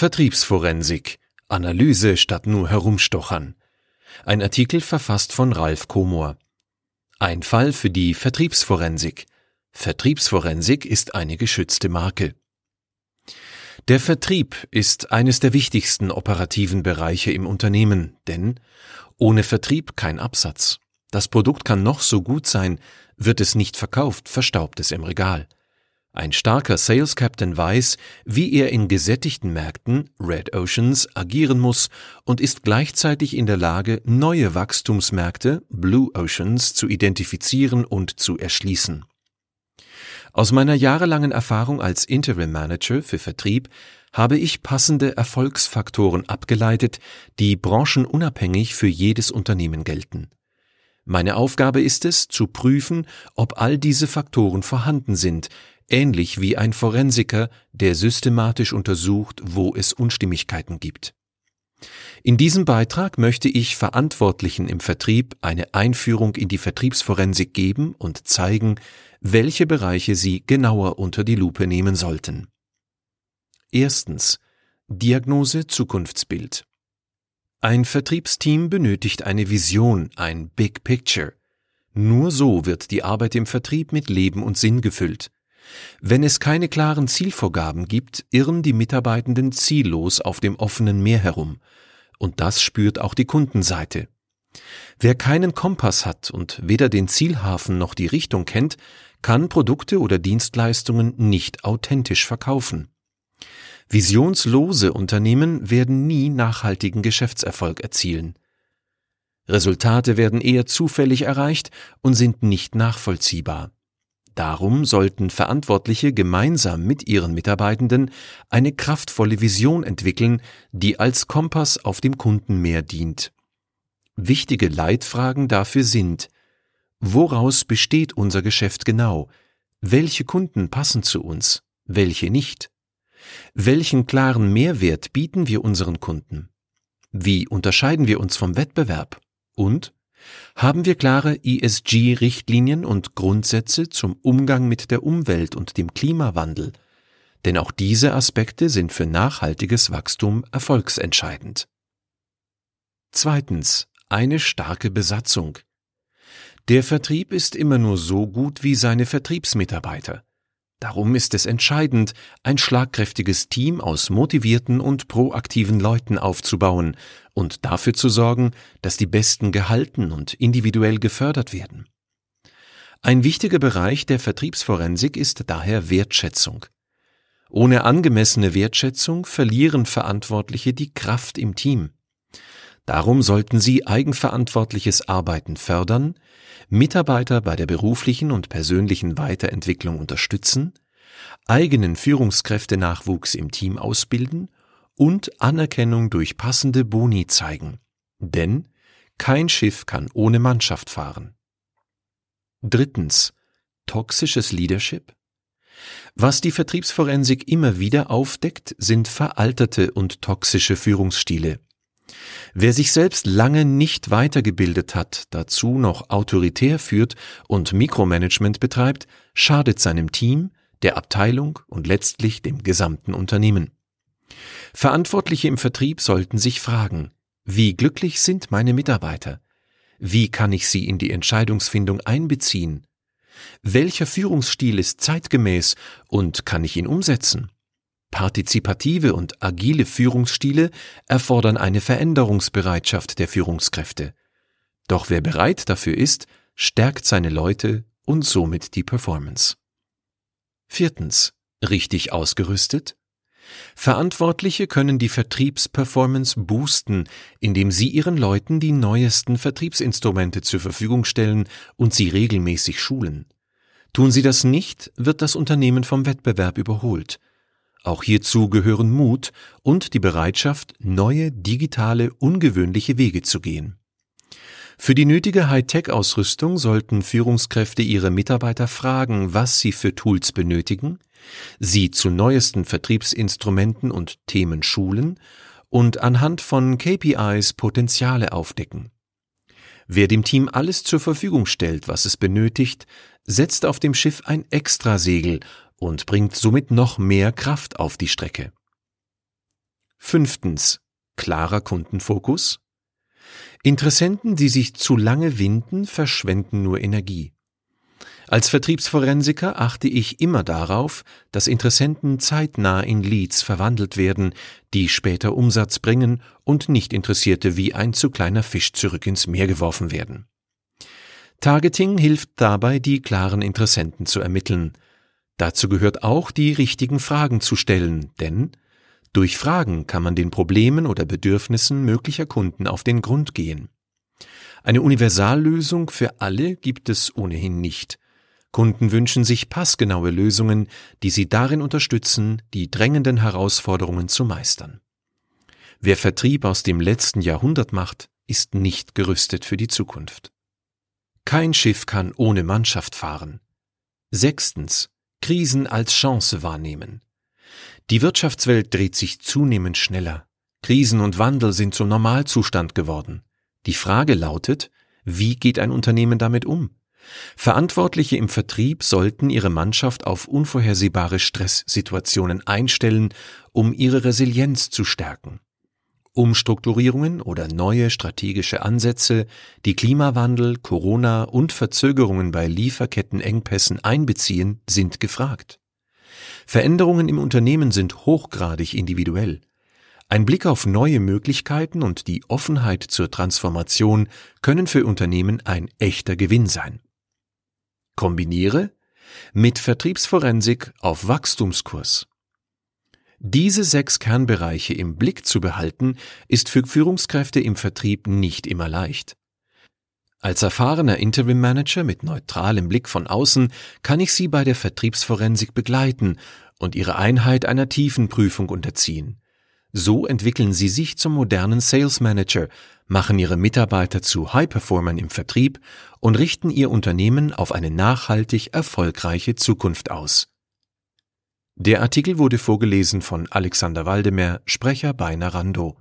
Vertriebsforensik Analyse statt nur herumstochern. Ein Artikel verfasst von Ralf Komor. Ein Fall für die Vertriebsforensik. Vertriebsforensik ist eine geschützte Marke. Der Vertrieb ist eines der wichtigsten operativen Bereiche im Unternehmen, denn ohne Vertrieb kein Absatz. Das Produkt kann noch so gut sein, wird es nicht verkauft, verstaubt es im Regal. Ein starker Sales Captain weiß, wie er in gesättigten Märkten, Red Oceans, agieren muss und ist gleichzeitig in der Lage, neue Wachstumsmärkte, Blue Oceans, zu identifizieren und zu erschließen. Aus meiner jahrelangen Erfahrung als Interim Manager für Vertrieb habe ich passende Erfolgsfaktoren abgeleitet, die branchenunabhängig für jedes Unternehmen gelten. Meine Aufgabe ist es, zu prüfen, ob all diese Faktoren vorhanden sind, ähnlich wie ein Forensiker, der systematisch untersucht, wo es Unstimmigkeiten gibt. In diesem Beitrag möchte ich Verantwortlichen im Vertrieb eine Einführung in die Vertriebsforensik geben und zeigen, welche Bereiche sie genauer unter die Lupe nehmen sollten. Erstens Diagnose Zukunftsbild. Ein Vertriebsteam benötigt eine Vision, ein Big Picture. Nur so wird die Arbeit im Vertrieb mit Leben und Sinn gefüllt. Wenn es keine klaren Zielvorgaben gibt, irren die Mitarbeitenden ziellos auf dem offenen Meer herum. Und das spürt auch die Kundenseite. Wer keinen Kompass hat und weder den Zielhafen noch die Richtung kennt, kann Produkte oder Dienstleistungen nicht authentisch verkaufen. Visionslose Unternehmen werden nie nachhaltigen Geschäftserfolg erzielen. Resultate werden eher zufällig erreicht und sind nicht nachvollziehbar. Darum sollten Verantwortliche gemeinsam mit ihren Mitarbeitenden eine kraftvolle Vision entwickeln, die als Kompass auf dem Kundenmeer dient. Wichtige Leitfragen dafür sind Woraus besteht unser Geschäft genau? Welche Kunden passen zu uns? Welche nicht? Welchen klaren Mehrwert bieten wir unseren Kunden? Wie unterscheiden wir uns vom Wettbewerb? Und haben wir klare ESG-Richtlinien und Grundsätze zum Umgang mit der Umwelt und dem Klimawandel? Denn auch diese Aspekte sind für nachhaltiges Wachstum erfolgsentscheidend. Zweitens. Eine starke Besatzung. Der Vertrieb ist immer nur so gut wie seine Vertriebsmitarbeiter. Darum ist es entscheidend, ein schlagkräftiges Team aus motivierten und proaktiven Leuten aufzubauen und dafür zu sorgen, dass die Besten gehalten und individuell gefördert werden. Ein wichtiger Bereich der Vertriebsforensik ist daher Wertschätzung. Ohne angemessene Wertschätzung verlieren Verantwortliche die Kraft im Team. Darum sollten sie eigenverantwortliches Arbeiten fördern, Mitarbeiter bei der beruflichen und persönlichen Weiterentwicklung unterstützen, eigenen Führungskräftenachwuchs im Team ausbilden und Anerkennung durch passende Boni zeigen. Denn kein Schiff kann ohne Mannschaft fahren. Drittens. Toxisches Leadership? Was die Vertriebsforensik immer wieder aufdeckt, sind veralterte und toxische Führungsstile. Wer sich selbst lange nicht weitergebildet hat, dazu noch autoritär führt und Mikromanagement betreibt, schadet seinem Team, der Abteilung und letztlich dem gesamten Unternehmen. Verantwortliche im Vertrieb sollten sich fragen, wie glücklich sind meine Mitarbeiter? Wie kann ich sie in die Entscheidungsfindung einbeziehen? Welcher Führungsstil ist zeitgemäß und kann ich ihn umsetzen? Partizipative und agile Führungsstile erfordern eine Veränderungsbereitschaft der Führungskräfte. Doch wer bereit dafür ist, stärkt seine Leute und somit die Performance. Viertens. Richtig ausgerüstet? Verantwortliche können die Vertriebsperformance boosten, indem sie ihren Leuten die neuesten Vertriebsinstrumente zur Verfügung stellen und sie regelmäßig schulen. Tun sie das nicht, wird das Unternehmen vom Wettbewerb überholt. Auch hierzu gehören Mut und die Bereitschaft, neue, digitale, ungewöhnliche Wege zu gehen. Für die nötige Hightech-Ausrüstung sollten Führungskräfte ihre Mitarbeiter fragen, was sie für Tools benötigen, sie zu neuesten Vertriebsinstrumenten und Themen schulen und anhand von KPIs Potenziale aufdecken. Wer dem Team alles zur Verfügung stellt, was es benötigt, setzt auf dem Schiff ein Extrasegel und bringt somit noch mehr Kraft auf die Strecke. Fünftens. Klarer Kundenfokus. Interessenten, die sich zu lange winden, verschwenden nur Energie. Als Vertriebsforensiker achte ich immer darauf, dass Interessenten zeitnah in Leads verwandelt werden, die später Umsatz bringen und nicht Interessierte wie ein zu kleiner Fisch zurück ins Meer geworfen werden. Targeting hilft dabei, die klaren Interessenten zu ermitteln. Dazu gehört auch, die richtigen Fragen zu stellen, denn durch Fragen kann man den Problemen oder Bedürfnissen möglicher Kunden auf den Grund gehen. Eine Universallösung für alle gibt es ohnehin nicht. Kunden wünschen sich passgenaue Lösungen, die sie darin unterstützen, die drängenden Herausforderungen zu meistern. Wer Vertrieb aus dem letzten Jahrhundert macht, ist nicht gerüstet für die Zukunft. Kein Schiff kann ohne Mannschaft fahren. Sechstens. Krisen als Chance wahrnehmen. Die Wirtschaftswelt dreht sich zunehmend schneller. Krisen und Wandel sind zum Normalzustand geworden. Die Frage lautet, wie geht ein Unternehmen damit um? Verantwortliche im Vertrieb sollten ihre Mannschaft auf unvorhersehbare Stresssituationen einstellen, um ihre Resilienz zu stärken. Umstrukturierungen oder neue strategische Ansätze, die Klimawandel, Corona und Verzögerungen bei Lieferkettenengpässen einbeziehen, sind gefragt. Veränderungen im Unternehmen sind hochgradig individuell. Ein Blick auf neue Möglichkeiten und die Offenheit zur Transformation können für Unternehmen ein echter Gewinn sein. Kombiniere mit Vertriebsforensik auf Wachstumskurs. Diese sechs Kernbereiche im Blick zu behalten, ist für Führungskräfte im Vertrieb nicht immer leicht. Als erfahrener Interim Manager mit neutralem Blick von außen kann ich Sie bei der Vertriebsforensik begleiten und Ihre Einheit einer tiefen Prüfung unterziehen. So entwickeln Sie sich zum modernen Sales Manager, machen Ihre Mitarbeiter zu High-Performern im Vertrieb und richten Ihr Unternehmen auf eine nachhaltig erfolgreiche Zukunft aus. Der Artikel wurde vorgelesen von Alexander Waldemer, Sprecher bei Narando.